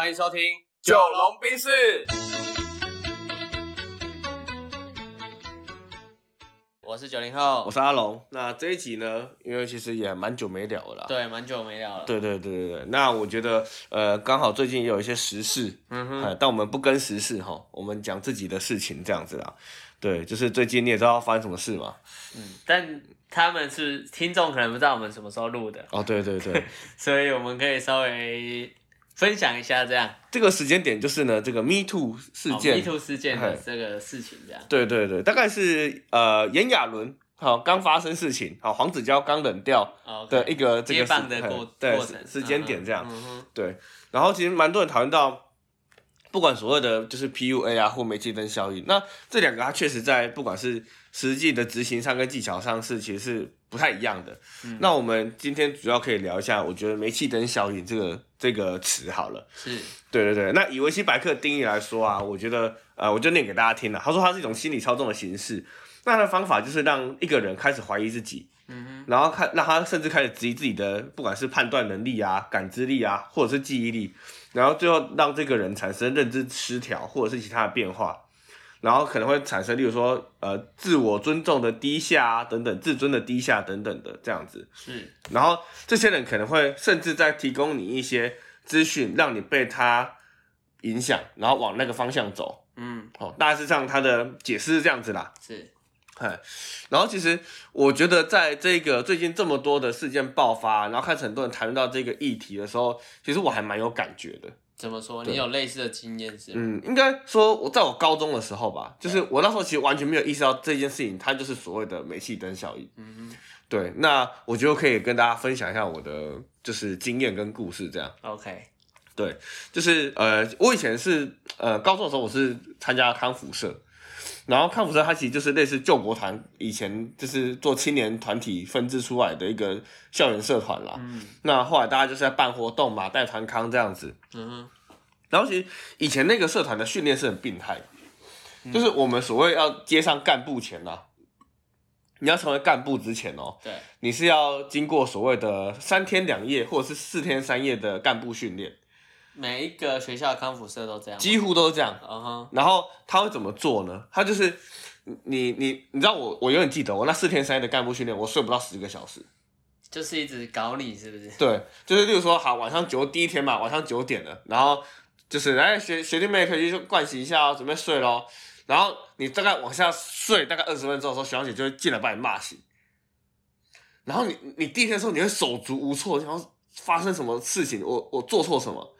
欢迎收听《九龙冰室，我是九零后我，是阿龙。那这一集呢，因为其实也蛮久没聊了啦。对，蛮久没聊了。对对对对对，那我觉得呃，刚好最近也有一些时事，嗯哼，哎，但我们不跟时事哈，我们讲自己的事情这样子啦。对，就是最近你也知道发生什么事嘛？嗯，但他们是听众可能不知道我们什么时候录的，哦，对对对，所以我们可以稍微分享一下这样。这个时间点就是呢，这个 Me Too 事件，Me Too 事件的这个事情这样。对对对，大概是呃炎亚纶好刚发生事情，好黄子佼刚冷掉哦的一个这个接棒时嘿的过对过程。时时间点这样。嗯，对，然后其实蛮多人讨论到，不管所谓的就是 PUA 啊或煤气灯效应，那这两个它确实在不管是实际的执行上跟技巧上是其实是不太一样的。嗯。那我们今天主要可以聊一下，我觉得煤气灯效应这个这个词好了。是。对对对，那以维基百科的定义来说啊，我觉得呃，我就念给大家听了。他说它是一种心理操纵的形式，那它的方法就是让一个人开始怀疑自己，嗯然后看让他甚至开始质疑自己的不管是判断能力啊、感知力啊，或者是记忆力，然后最后让这个人产生认知失调或者是其他的变化，然后可能会产生，例如说呃自我尊重的低下啊等等，自尊的低下等等的这样子。是然后这些人可能会甚至在提供你一些资讯，让你被他影响，然后往那个方向走。嗯哦，大致上他的解释是这样子啦。是哎，然后其实我觉得在这个最近这么多的事件爆发，然后开始很多人谈论到这个议题的时候，其实我还蛮有感觉的。怎么说？你有类似的经验是吗？嗯，应该说我在我高中的时候吧，就是我那时候其实完全没有意识到这件事情，它就是所谓的煤气灯效应。嗯哼对，那我觉得可以跟大家分享一下我的就是经验跟故事这样。，OK，对就是呃，我以前是呃高中的时候我是参加康复社，然后康福社它其实就是类似救国团以前就是做青年团体分支出来的一个校园社团啦。嗯。那后来大家就是在办活动嘛，带团康这样子。嗯哼，然后其实以前那个社团的训练是很病态，嗯。就是我们所谓要接上干部前啊，你要成为干部之前哦，对，你是要经过所谓的三天两夜或者是四天三夜的干部训练，每一个学校的康复社都这样。几乎都是这样。嗯哼，然后他会怎么做呢？他就是你你你知道我我永远记得我那四天三夜的干部训练，我睡不到十个小时。就是一直搞你，是不是？对，就是例如说，好，晚上九第一天嘛，晚上九点了，然后就是来学学弟妹可以去盥洗一下哦，准备睡喽。然后你大概往下睡大概二十分钟的时候，学长姐就会进来把你骂醒。然后你你第一天的时候，你会手足无措，然后发生什么事情，我我做错什么，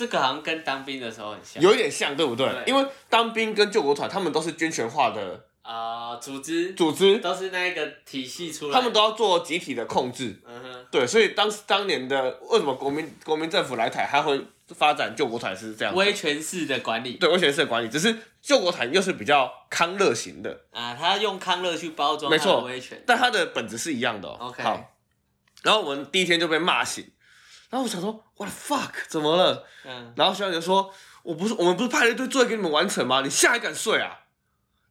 这个好像跟当兵的时候很像。有一点像，对不对？对因为当兵跟救国团，他们都是军权化的啊、组织组织，都是那一个体系出来，他们都要做集体的控制。嗯哼，对，所以当当年的为什么国民国民政府来台，他会发展救国团是这样？威权式的管理。对，威权式的管理，只是救国团又是比较康乐型的，啊，他用康乐去包装他没错威权。但他的本质是一样的、哦。OK 好，然后我们第一天就被骂醒，然后我想说，what the fuck，怎么了？嗯，然后学长就说，我不是我们不是派了一堆作业给你们完成吗？你现在还敢睡啊？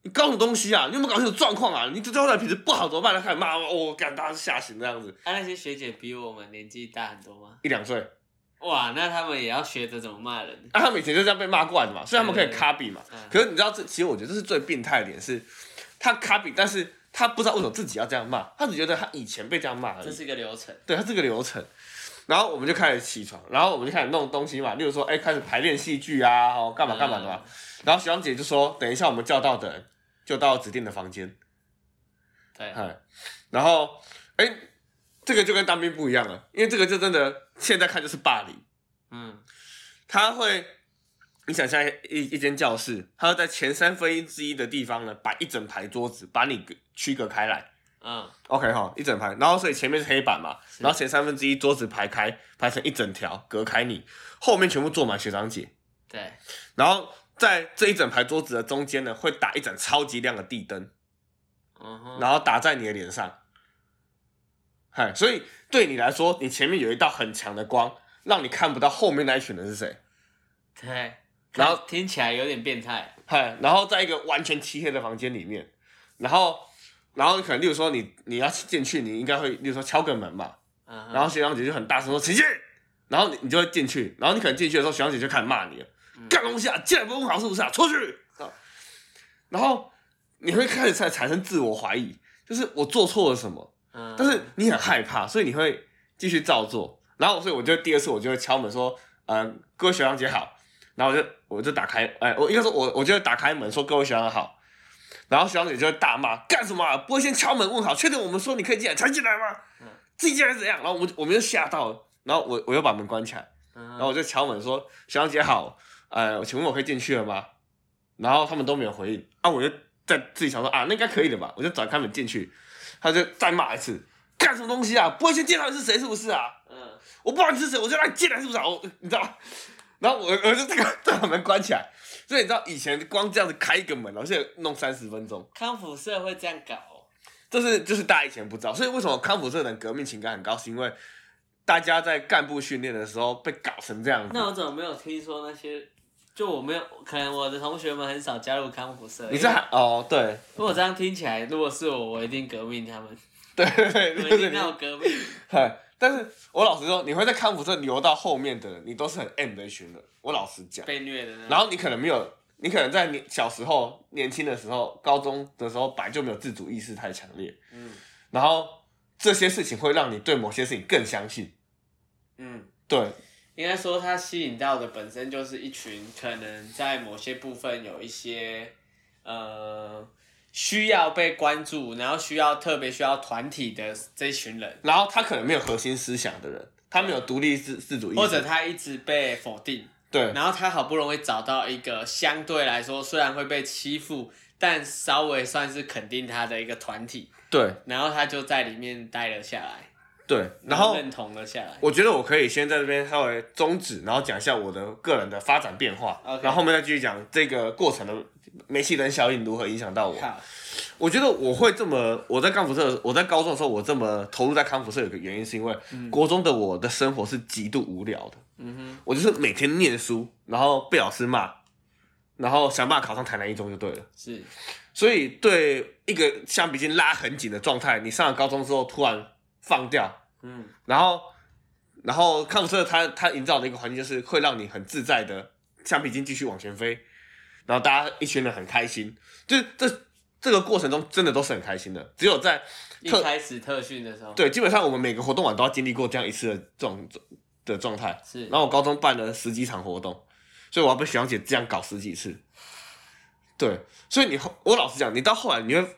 你搞什么东西啊？你有没有搞清楚状况啊？你这交代品质不好怎么办？他开始骂我，干、大家吓醒这样子，啊，那些学姐比我们年纪大很多吗？一两岁。哇，那他们也要学着怎么骂人。啊，他们以前就这样被骂惯的嘛，所以他们可以对对 copy 嘛。嗯可是你知道这，其实我觉得这是最病态的点是，他 copy，但是他不知道为什么自己要这样骂，他只觉得他以前被这样骂而已。这是一个流程。对他这个流程，然后我们就开始起床，然后我们就开始弄东西嘛，例如说，哎，开始排练戏剧啊，哦，干嘛干嘛的嘛。然后学长姐就说，等一下我们叫到的人就到指定的房间，对，哎，然后，哎，这个就跟当兵不一样了，因为这个就真的现在看就是霸凌。嗯，他会，你想象一一间教室，他会在前三分之一的地方呢，摆一整排桌子，把你隔区隔开来。嗯，OK 哈，一整排，然后所以前面是黑板嘛，然后前三分之一桌子排开，排成一整条，隔开你，后面全部坐满学长姐，对，然后在这一整排桌子的中间呢，会打一盏超级亮的地灯，嗯哼，然后打在你的脸上。嗨，所以对你来说，你前面有一道很强的光，让你看不到后面那一群人是谁。对，然后听起来有点变态。嗨，然后在一个完全漆黑的房间里面，然后，然后可能例如说你你要进去，你应该会，例如说敲个门嘛，嗯哼，然后学长姐就很大声说请进，然后你你就会进去，然后你可能进去的时候，学长姐就开始骂你了，干东西啊，进来不问好是不是啊？出去！啊然后你会开始产产生自我怀疑，就是我做错了什么，嗯，但是你很害怕，所以你会继续照做。然后所以我就第二次我就会敲门说，嗯、各位学长姐好。然后我就我就打开，哎，我应该说我我就会打开门说各位学长好。然后学长姐就会大骂干什么、啊？不会先敲门问好，确定我们说你可以进来才进来吗？嗯自己进来是怎样？然后我们我们就吓到了，然后我我又把门关起来，然然后我就敲门说学长姐好，呃，请问我可以进去了吗？然后他们都没有回应，啊，我就在自己想说啊，那应该可以的吧，我就转开门进去，他就再骂一次，干什么东西啊？不会先介绍你是谁是不是啊？嗯我不知道你是谁，我就让你进来是不是啊？我你知道吗？然后我我就这个再把门关起来，所以你知道以前光这样子开一个门，而且弄三十分钟，康复社会这样搞哦，这是就是大家以前不知道，所以为什么康复社的人革命情感很高，是因为大家在干部训练的时候被搞成这样子。那我怎么没有听说那些？就我没有，可能我的同学们很少加入康复社。你这还哦对如果这样听起来，如果是我，我一定革命他们，对对对，我一定要革命。嗨，但是我老实说，你会在康复社留到后面的人，你都是很 M 的一群人。我老实讲，被虐的呢。然后你可能没有，你可能在你小时候、年轻的时候、高中的时候，本来就没有自主意识太强烈，嗯然后这些事情会让你对某些事情更相信。嗯，对应该说它吸引到的本身就是一群可能在某些部分有一些呃需要被关注，然后需要特别需要团体的这一群人，然后他可能没有核心思想的人，他没有独立自自主意识，或者他一直被否定，对。然后他好不容易找到一个相对来说虽然会被欺负，但稍微算是肯定他的一个团体，对。然后他就在里面待了下来，对，然后认同了下来。我觉得我可以先在这边稍微终止，然后讲一下我的个人的发展变化。然后后面再继续讲这个过程的煤气灯效应如何影响到我。我觉得我会这么，我在康复社，我在高中的时候，我这么投入在康复社，有个原因是因为国中的我的生活是极度无聊的，嗯哼，我就是每天念书，然后被老师骂，然后想办法考上台南一中就对了。是，所以对一个橡皮筋拉很紧的状态，你上了高中之后突然放掉，嗯。然后，然后康复社它它营造的一个环境就是会让你很自在的橡皮筋继续往前飞，然后大家一群人很开心，就是这这个过程中真的都是很开心的。只有在一特开始特训的时候，，对，基本上我们每个活动晚都要经历过这样一次的状的状态。是，然后我高中办了十几场活动，所以我要被学长姐这样搞十几次。对，所以你后我老实讲，你到后来你会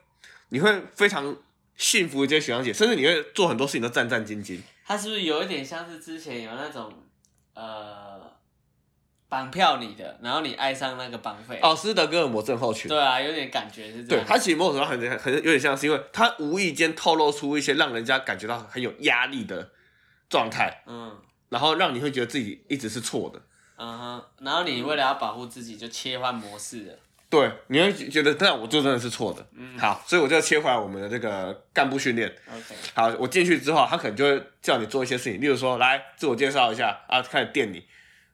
你会非常信服这些学长姐，甚至你会做很多事情都战战兢兢。他是不是有一点像是之前有那种呃绑票你的，然后你爱上那个绑匪？哦，斯德哥尔摩症候群。对啊，有点感觉是这样。对他其实某种程度很很有点像是因为他无意间透露出一些让人家感觉到很有压力的状态，嗯然后让你会觉得自己一直是错的。嗯哼，然后你为了要保护自己，就切换模式了。对，你会觉得这样我就真的是错的。嗯好，所以我就要切回来我们的这个干部训练。OK，好，我进去之后，他可能就会叫你做一些事情，例如说来自我介绍一下啊，开始电你，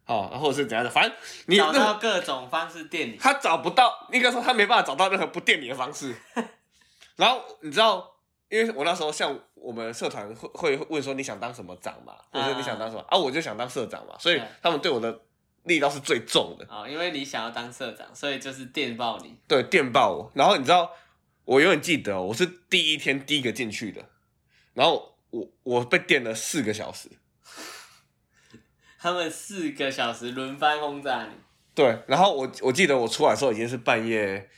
哦，或者是怎样的，反正你找到各种方式电你。他找不到，应该说他没办法找到任何不电你的方式。然后你知道，因为我那时候像我们社团会会问说你想当什么长嘛，或者是你想当什么啊我就想当社长嘛，所以他们对我的力道是最重的，哦，因为你想要当社长，所以就是电爆你。对，电爆我。然后你知道，我永远记得哦我是第一天第一个进去的，然后我我被电了四个小时。他们四个小时轮番轰炸你。对，然后我我记得我出来的时候已经是半夜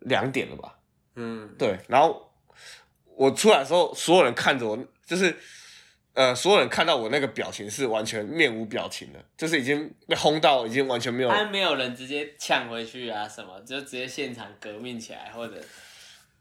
两点了吧？嗯，对，然后我出来的时候，所有人看着我，就是呃，所有人看到我那个表情是完全面无表情的，就是已经被轰到，已经完全没有。还没有人直接抢回去啊什么，就直接现场革命起来，或者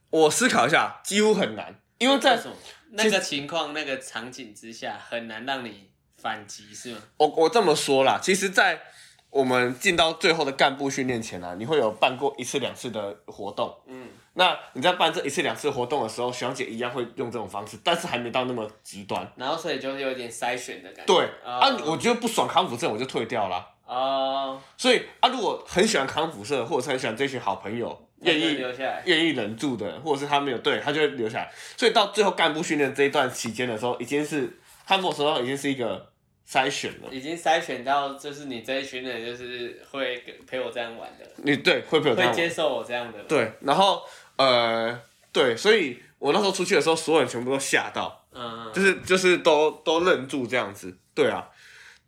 我思考一下，几乎很难，因为在什么那个情况、那个场景之下，很难让你反击，是吗？我我这么说啦，其实，在我们进到最后的干部训练前啊，你会有办过一次两次的活动。嗯，那你在办这一次两次活动的时候，学长姐一样会用这种方式，但是还没到那么极端。然后所以就有点筛选的感觉。对、哦啊，我觉得不爽康复社我就退掉了。哦，所以啊，如果很喜欢康复社，或者是很喜欢这群好朋友，愿意留下来。愿意忍住的，或者是他没有对他就会留下来。所以到最后干部训练这一段期间的时候，已经是他某种程度上已经是一个筛选了。已经筛选到就是你这一群人就是会跟陪我这样玩的，你对会不会有这样玩？会接受我这样的人。对，然后呃，对，所以我那时候出去的时候，所有人全部都吓到，嗯，就是就是都都愣住这样子。对啊，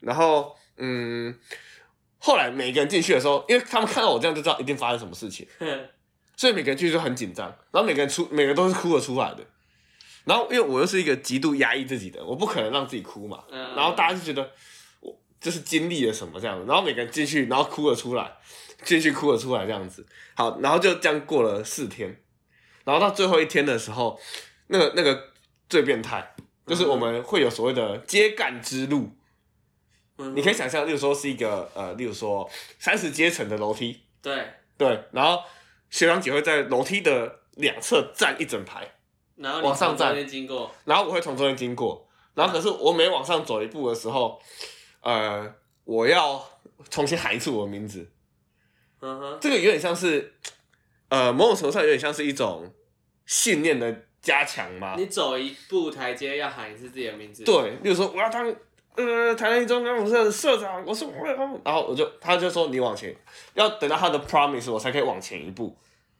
然后嗯，后来每个人进去的时候，因为他们看到我这样就知道一定发生什么事情，嗯 所以每个人进去就很紧张，然后每个人出每个人都是哭着出来的。然后因为我又是一个极度压抑自己的，我不可能让自己哭嘛。嗯。然后大家就觉得我就是经历了什么？这样子，然后每个人进去，然后哭了出来，进去哭了出来这样子。好，然后就这样过了四天，然后到最后一天的时候，那个那个最变态，就是我们会有所谓的接干之路，嗯。你可以想象，例如说是一个呃，例如说三十阶层的楼梯，对，对，然后学长姐会在楼梯的两侧站一整排，然后往上站。然后我会从中间经过，然后可是我每往上走一步的时候，呃，我要重新喊一次我的名字，嗯哼，这个有点像是，呃，某种程度上有点像是一种信念的加强嘛。你走一步台阶要喊一次自己的名字，，对，例如说我要当呃台南一中钢武社的社长，我是我要当，然后我就他就说你往前，要等到他的 promise 我才可以往前一步，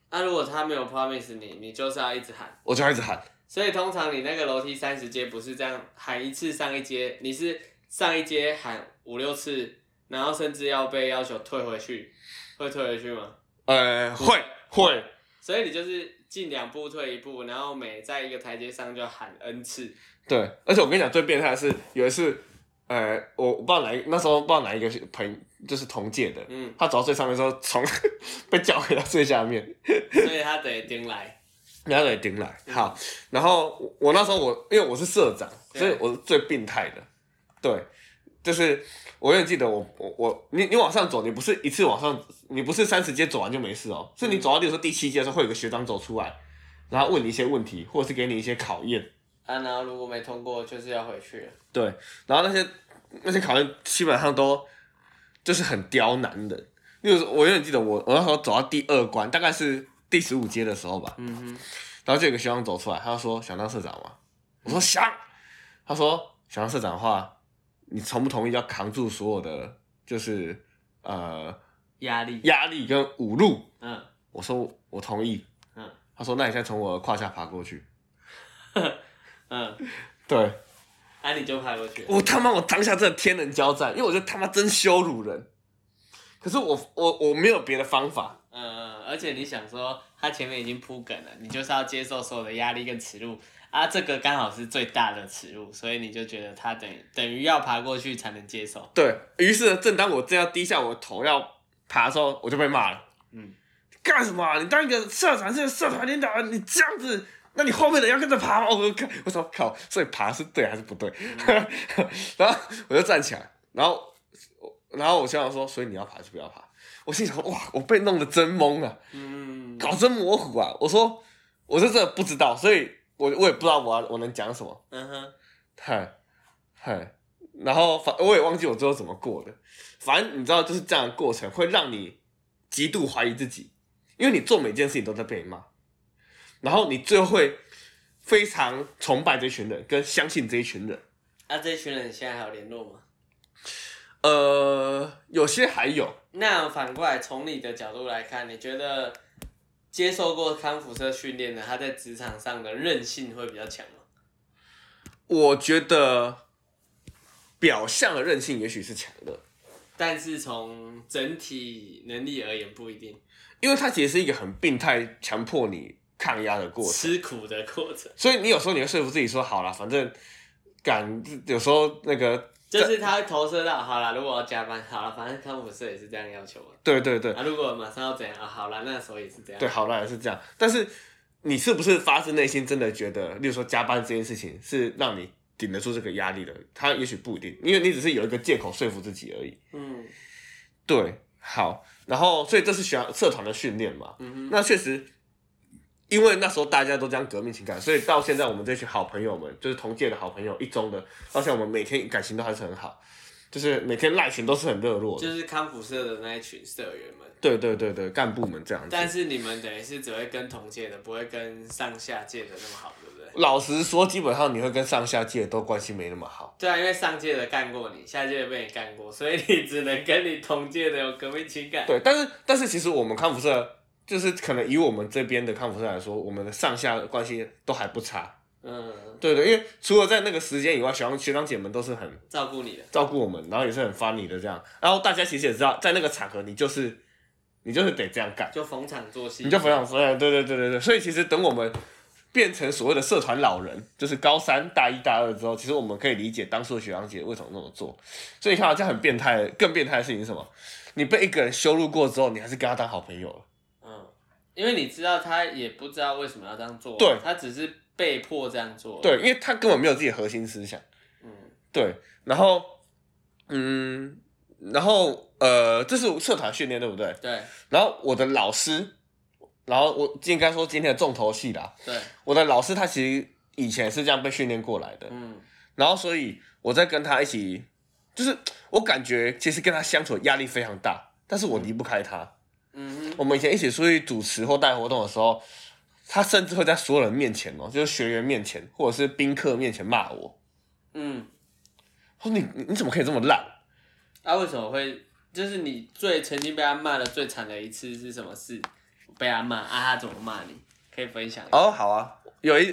那、如果他没有 promise 你，你就是要一直喊。我就要一直喊。所以通常你那个楼梯三十阶不是这样喊一次上一阶，你是上一阶喊五六次，然后甚至要被要求退回去，会退回去吗？呃，会会，所以你就是进两步退一步，然后每在一个台阶上就喊 n 次。对，而且我跟你讲，最变态的是有一次，呃，我我不知道哪那时候不知道哪一个朋就是同届的，嗯，他走到最上面的时候，从 被叫回到最下面，所以他得顶来。然后得顶来。好，然后我我那时候我因为我是社长，所以我是最病态的。对，就是我永远记得我我我你你往上走，你不是一次往上，你不是三十阶走完就没事哦，是你走到比如说第七阶的时候，会有个学长走出来，然后问你一些问题，或者是给你一些考验。啊，然后如果没通过，就是要回去了。对，然后那些那些考验基本上都就是很刁难的。例如，我永远记得我我那时候走到第二关，大概是第十五阶的时候吧，嗯哼，然后就有个学生走出来，他就说想当社长吗？我说想。他说想当社长的话，你同不同意要扛住所有的就是呃压力。压力跟侮辱？嗯我说我同意。嗯他说那你现在从我的胯下爬过去。嗯，对啊，你就爬过去了。我他妈我当下真的天人交战，因为我觉得他妈真羞辱人。可是我我我没有别的方法，嗯，而且你想说，他前面已经铺梗了，你就是要接受所有的压力跟耻辱啊，这个刚好是最大的耻辱，所以你就觉得他等于等于要爬过去才能接受。对于是，正当我正要低下我的头要爬的时候，我就被骂了。嗯，干什么啊、你当一个社团，是社团领导人，你这样子，那你后面的人要跟着爬吗？我靠，我说靠，所以爬是对还是不对？然后我就站起来，然后然后我学长说，所以你要爬就不要爬？我心想，哇，我被弄得真懵啊，嗯，搞真模糊啊！我说，我是真的不知道，所以我我也不知道我要我能讲什么。嗯哼，嗨嗨，然后反我也忘记我最后怎么过的，反正你知道，就是这样的过程会让你极度怀疑自己，因为你做每件事情都在被骂，然后你最后会非常崇拜这群人，跟相信这一群人。啊，这群人现在还有联络吗？呃，有些还有，那反过来，从你的角度来看，你觉得接受过康复社训练的，他在职场上的韧性会比较强吗？我觉得表象的韧性也许是强的，但是从整体能力而言，不一定。因为他其实是一个很病态、强迫你抗压的过程。吃苦的过程，所以你有时候你会说服自己说，好了，反正敢有时候那个，就是他会投射到，好了，如果我要加班，好了，反正康复社也是这样要求的。对对对啊，如果马上要怎样啊？好了，那时候也是这样。对，好了也是这样。但是你是不是发自内心真的觉得，例如说加班这件事情是让你顶得住这个压力的？他也许不一定，因为你只是有一个借口说服自己而已。嗯对，好，然后所以这是学社团的训练嘛？嗯哼，那确实，因为那时候大家都这样革命情感，所以到现在我们这群好朋友们，就是同届的好朋友，一中的，到现在我们每天感情都还是很好。就是每天赖群都是很热络的。就是康复社的那一群社员们。对对对对，干部们这样子。但是你们等于是只会跟同届的，不会跟上下届的那么好，对不对？老实说，基本上你会跟上下届都关系没那么好。对啊，因为上届的干过你，下届的被你干过，所以你只能跟你同届的有革命情感。对，但是但是其实我们康复社就是可能以我们这边的康复社来说，我们的上下关系都还不差。嗯，对对，因为除了在那个时间以外，学长学长姐们都是很照顾你的。照顾我们，然后也是很 funny 的这样。然后大家其实也知道，在那个场合，你就是你就是得这样干，就逢场作戏。你就逢场作戏对对对对对。所以其实等我们变成所谓的社团老人，就是高三、大一、大二之后，其实我们可以理解当初的学长姐为什么那么做。所以你看啊，这样很变态。更变态的事情是什么？你被一个人羞辱过之后，你还是跟他当好朋友了。嗯，因为你知道他也不知道为什么要这样做，对他只是被迫这样做。，对，因为他根本没有自己的核心思想。嗯对，然后，嗯，然后呃，这是社团训练，对不对？对然后我的老师，然后我应该说今天的重头戏啦，对，我的老师他其实以前是这样被训练过来的，嗯然后所以我在跟他一起，就是我感觉其实跟他相处的压力非常大，但是我离不开他。嗯我们以前一起出去主持或带活动的时候，他甚至会在所有人面前哦，就是学员面前或者是宾客面前骂我，嗯，说你你你怎么可以这么烂？啊，为什么会？就是你最曾经被他骂的最惨的一次是什么事？被他骂啊，他怎么骂你？可以分享。哦，好啊，有一，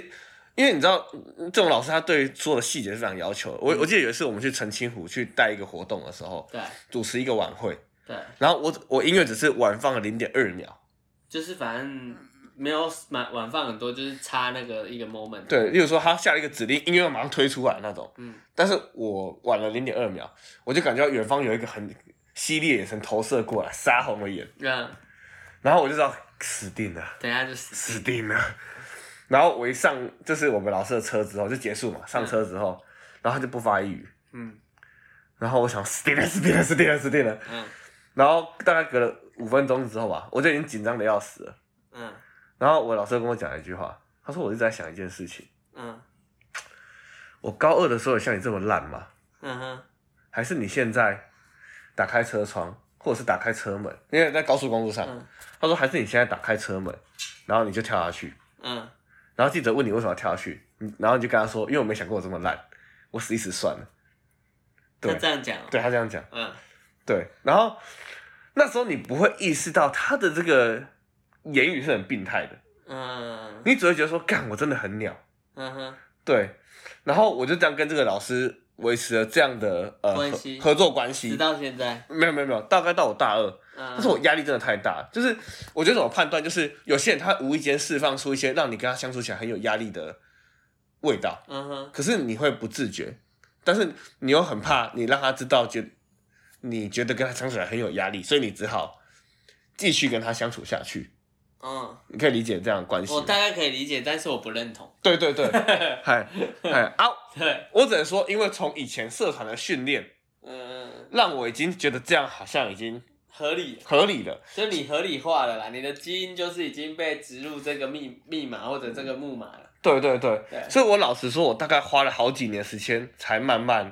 因为你知道嗯这种老师他对所有的细节是非常要求的。我我记得有一次我们去澄清湖去带一个活动的时候，对主持一个晚会，对，然后我我音乐只是晚放了零点二秒，就是反正没有晚晚放很多，就是差那个一个 moment。对，例如说他下了一个指令，音乐要马上推出来那种，嗯。但是我晚了零点二秒，我就感觉到远方有一个很犀利的眼神投射过来，杀红了眼，嗯，然后我就知道死定了。等一下就死。死定了。然后我一上就是我们老师的车之后就结束嘛，上车之后，然后他就不发一语，嗯。然后我想死定了，死定了，死定了，死定了。嗯然后大概隔了五分钟之后吧，我就已经紧张的要死了。嗯。然后我老师就跟我讲了一句话，他说我一直在想一件事情，嗯。我高二的时候有像你这么烂吗？嗯哼。还是你现在打开车窗，或者是打开车门，因为在高速公路上，嗯。他说还是你现在打开车门，然后你就跳下去，嗯。然后记者问你为什么要跳下去，然后你就跟他说，因为我没想过我这么烂，我死一死算了。他对这样讲哦。对他这样讲，嗯对，然后那时候你不会意识到他的这个言语是很病态的，嗯你只会觉得说，干，我真的很鸟。嗯哼对，然后我就这样跟这个老师维持了这样的呃合关系合作关系直。到现在。没有没有没有，大概到我大二，嗯但是我压力真的太大，就是我觉得怎么判断，就是有些人他无意间释放出一些让你跟他相处起来很有压力的味道，嗯哼可是你会不自觉，但是你又很怕你让他知道，觉你觉得跟他相处起来很有压力，所以你只好继续跟他相处下去。嗯，你可以理解这样的关系。我大概可以理解，但是我不认同。对对对，嗨嗨啊！对，我只能说，因为从以前社团的训练，嗯，让我已经觉得这样好像已经合理，合理了。就你合理化了啦，你的基因就是已经被植入这个密密码或者这个木马了，对对对，对所以我老实说，我大概花了好几年时间才慢慢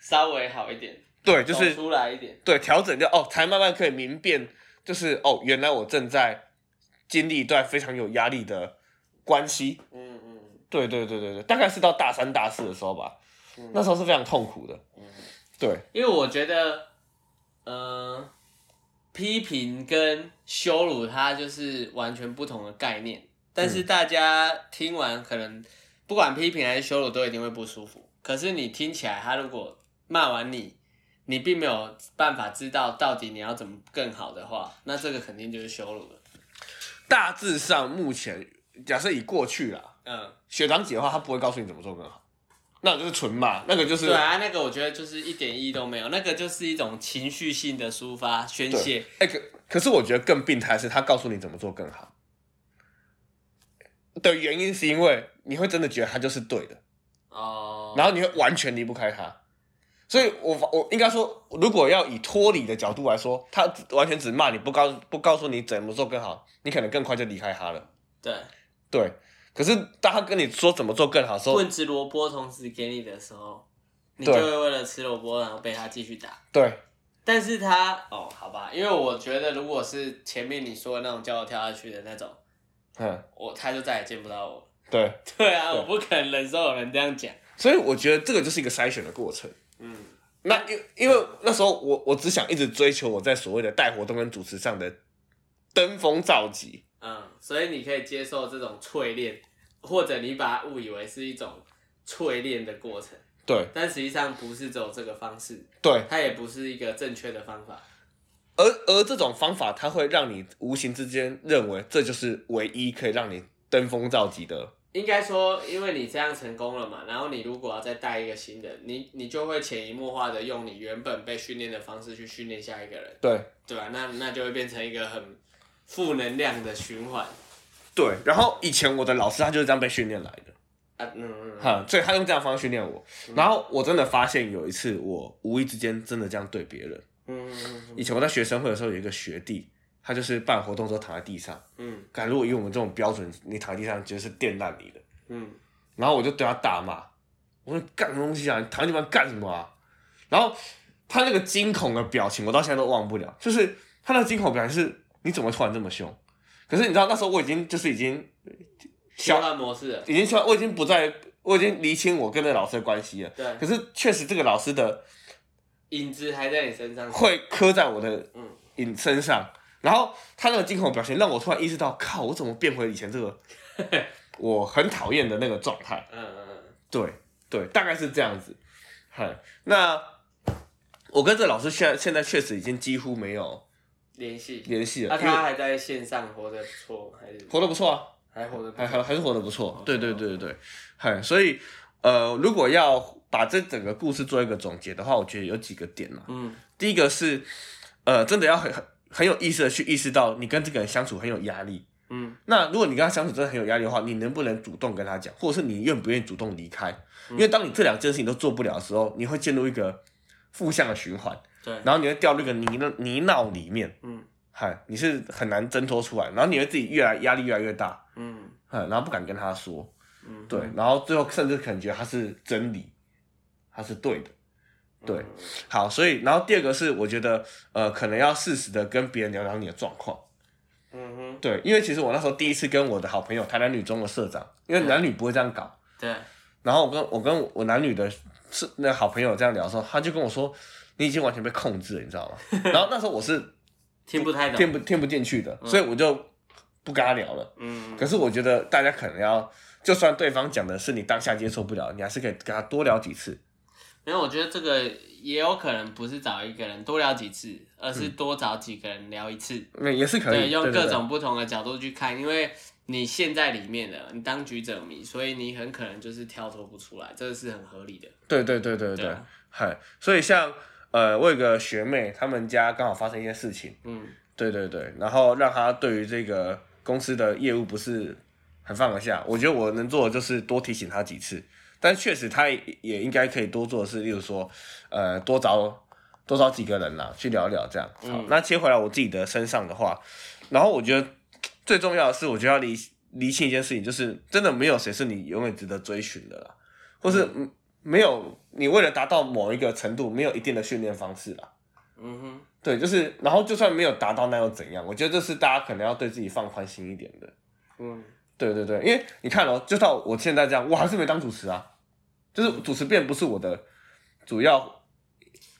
稍微好一点，对，就是出来一点。对调整掉哦，才慢慢可以明辨，就是哦，原来我正在经历一段非常有压力的关系。嗯嗯对对对对对，大概是到大三大四的时候吧，嗯那时候是非常痛苦的。嗯，对，因为我觉得，呃，批评跟羞辱它就是完全不同的概念，但是大家听完可能不管批评还是羞辱都一定会不舒服。可是你听起来，他如果骂完你，你并没有办法知道到底你要怎么更好的话，那这个肯定就是羞辱了。大致上目前假设以过去啦，嗯，学长姐的话，他不会告诉你怎么做更好，那就是纯骂，那个就是对啊，那个我觉得就是一点意义都没有，那个就是一种情绪性的抒发宣泄。哎、可可是我觉得更病态是他告诉你怎么做更好的原因，是因为你会真的觉得他就是对的，哦，然后你会完全离不开他。所以我我应该说，如果要以脱离的角度来说，他完全只骂你，不告不告诉你怎么做更好，你可能更快就离开他了。对，对，可是当他跟你说怎么做更好的时候，棍子萝卜同时给你的时候，你就会为了吃萝卜然后被他继续打。对，但是他哦，好吧，因为我觉得如果是前面你说的那种叫我跳下去的那种，嗯，我他就再也见不到我了。对，对啊，对我不可能忍受有人这样讲。所以我觉得这个就是一个筛选的过程。嗯，那因因为那时候我我只想一直追求我在所谓的带活动跟主持上的登峰造极。嗯，所以你可以接受这种淬炼，或者你把它误以为是一种淬炼的过程，对但实际上不是只有这个方式，对，它也不是一个正确的方法。而而这种方法，它会让你无形之间认为这就是唯一可以让你登峰造极的。应该说，因为你这样成功了嘛，然后你如果要再带一个新的，你你就会潜移默化的用你原本被训练的方式去训练下一个人，对。对吧、那那就会变成一个很负能量的循环。对，然后以前我的老师他就是这样被训练来的。啊，嗯嗯嗯，哈，所以他用这样方式训练我，然后我真的发现有一次我无意之间真的这样对别人。嗯嗯。以前我在学生会的时候有一个学弟，他就是办活动之后躺在地上，嗯感如果以我们这种标准，你躺在地上绝对是电烂你的。嗯然后我就对他大骂，我说干什么东西啊，你躺在地方干什么啊？然后他那个惊恐的表情，我到现在都忘不了，就是他那个惊恐表情是你怎么突然这么凶？可是你知道那时候我已经就是已经消烂模式了，已经消我已经不在，我已经厘清我跟那老师的关系了。对，可是确实这个老师的影子还在你身上，会刻在我的嗯影身上，然后他那个惊恐表情让我突然意识到，靠，我怎么变回以前这个 我很讨厌的那个状态？嗯嗯嗯，对对，大概是这样子。嗨，那我跟这老师现在现在确实已经几乎没有联系。联系了，那他还在线上活得不错，还是活得不错啊，还活得还？还还是活得不错。对对对对对，嗨，所以呃，如果要把这整个故事做一个总结的话，我觉得有几个点嘛。嗯第一个是，呃，真的要很很很有意识的去意识到你跟这个人相处很有压力。嗯。那如果你跟他相处真的很有压力的话，你能不能主动跟他讲，或者是你愿不愿意主动离开？因为当你这两件事情都做不了的时候，你会进入一个负向的循环，对，然后你会掉入一个泥泥淖里面，嗯。嗨，你是很难挣脱出来，然后你会自己越来压力越来越大，嗯。哼，然后不敢跟他说，嗯，对，然后最后甚至可能觉得他是真理，他是对的。对嗯好，所以然后第二个是，我觉得呃，可能要适时的跟别人聊聊你的状况。嗯哼，对，因为其实我那时候第一次跟我的好朋友台南女中的社长，因为男女不会这样搞，对，然后我跟我跟我男女的是那好朋友这样聊的时候，他就跟我说，你已经完全被控制了，你知道吗？然后那时候我是 听不太懂。听不听不进去的，所以我就不跟他聊了。嗯可是我觉得大家可能要，就算对方讲的是你当下接受不了，你还是可以跟他多聊几次。没有，我觉得这个也有可能不是找一个人多聊几次，而是嗯多找几个人聊一次。那也是可以，对，用各种不同的角度去看，因为你陷在里面了，你当局者迷，所以你很可能就是跳脱不出来，这个是很合理的。对对对对对嗨，所以像呃，我有个学妹，他们家刚好发生一件事情，嗯对对对，然后让她对于这个公司的业务不是很放得下。我觉得我能做的就是多提醒她几次，但确实他也也应该可以多做的是，例如说，呃，多找多找几个人啦，去聊聊这样。好，嗯那切回来我自己的身上的话，然后我觉得最重要的是，我觉得要理理清一件事情，就是真的没有谁是你永远值得追寻的啦，或是嗯没有你为了达到某一个程度，没有一定的训练方式啦。嗯哼，对，就是，然后就算没有达到，那又怎样？我觉得这是大家可能要对自己放宽心一点的。嗯对对对，因为你看哦，就到我现在这样，我还是没当主持啊，就是主持变不是我的主要。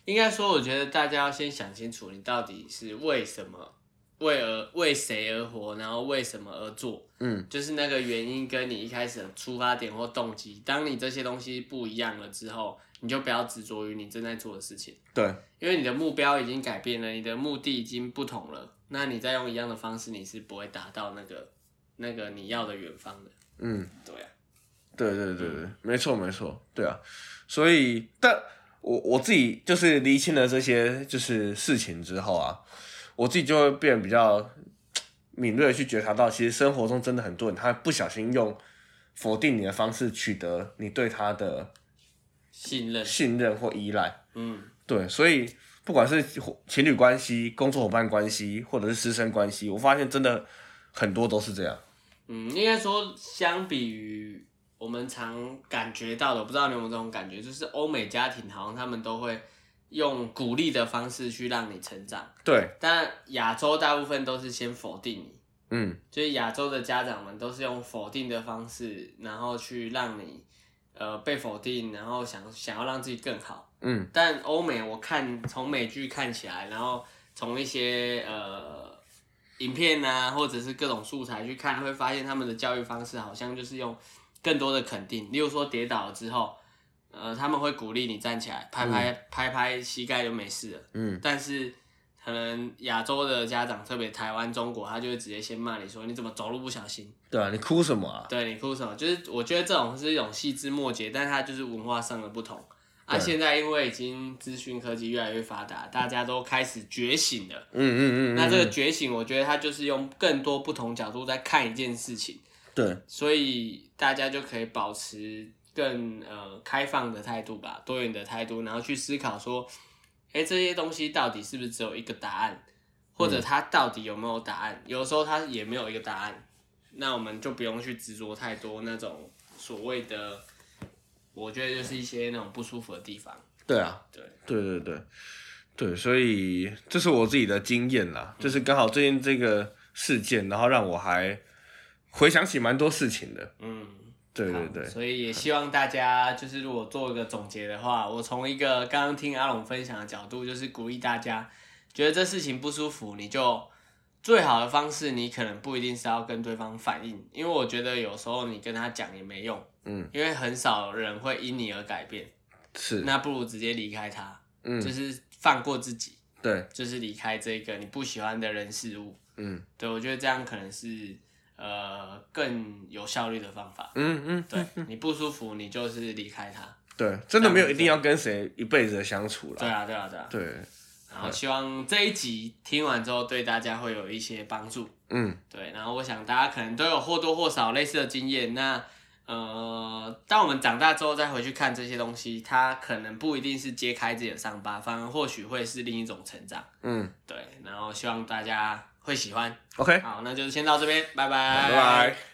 应该说，我觉得大家要先想清楚，你到底是为什么、为而为谁而活，然后为什么而做，嗯，就是那个原因跟你一开始的出发点或动机。当你这些东西不一样了之后，你就不要执着于你正在做的事情。对因为你的目标已经改变了，你的目的已经不同了，那你再用一样的方式，你是不会达到那个那个你要的远方的。嗯，对啊，对对对对，没错没错，对啊。所以，但我我自己就是厘清了这些就是事情之后啊，我自己就会变得比较敏锐的去觉察到，其实生活中真的很多人他不小心用否定你的方式取得你对他的信任，信任或依赖。嗯对，所以不管是情侣关系、工作伙伴关系，或者是师生关系，我发现真的很多都是这样。嗯，应该说，相比于我们常感觉到的，我不知道你有没有这种感觉，就是欧美家庭好像他们都会用鼓励的方式去让你成长，对，但亚洲大部分都是先否定你，嗯，就是亚洲的家长们都是用否定的方式，然后去让你呃被否定，然后想想要让自己更好。嗯，但欧美我看从美剧看起来，然后从一些呃影片啊，或者是各种素材去看，会发现他们的教育方式好像就是用更多的肯定，例如说跌倒了之后，呃，他们会鼓励你站起来，拍拍、拍拍膝盖就没事了。嗯，但是可能亚洲的家长，特别台湾、中国，他就会直接先骂你说你怎么走路不小心，对啊，你哭什么啊？对你哭什么？就是我觉得这种是一种细枝末节，但它就是文化上的不同。啊，对现在因为已经资讯科技越来越发达，大家都开始觉醒了。嗯嗯嗯，那这个嗯觉醒，我觉得它就是用更多不同角度在看一件事情，对，所以大家就可以保持更呃开放的态度吧，多元的态度，然后去思考说，哎、这些东西到底是不是只有一个答案，或者它到底有没有答案？有时候它也没有一个答案，那我们就不用去执着太多那种所谓的，我觉得就是一些那种不舒服的地方。对啊，对，对对对对，所以这是我自己的经验啦，就是刚好最近这个事件，然后让我还回想起蛮多事情的。嗯。对对对，所以也希望大家就是如果做一个总结的话，我从一个刚刚听阿龙分享的角度，就是鼓励大家，觉得这事情不舒服，你就最好的方式，你可能不一定是要跟对方反映，因为我觉得有时候你跟他讲也没用，嗯，因为很少人会因你而改变，是，那不如直接离开他，嗯。就是放过自己，对，就是离开这个你不喜欢的人事物，嗯。对我觉得这样可能是呃更有效率的方法。嗯嗯，对你不舒服，你就是离开他。对，真的没有一定要跟谁一辈子的相处了。对啊，对啊，对啊。对，然后希望这一集听完之后，对大家会有一些帮助。嗯对，然后我想大家可能都有或多或少类似的经验。那呃，当我们长大之后再回去看这些东西，它可能不一定是揭开自己的伤疤，反而或许会是另一种成长。嗯对，然后希望大家会喜欢。，OK，好，那就是先到这边，拜拜，拜拜。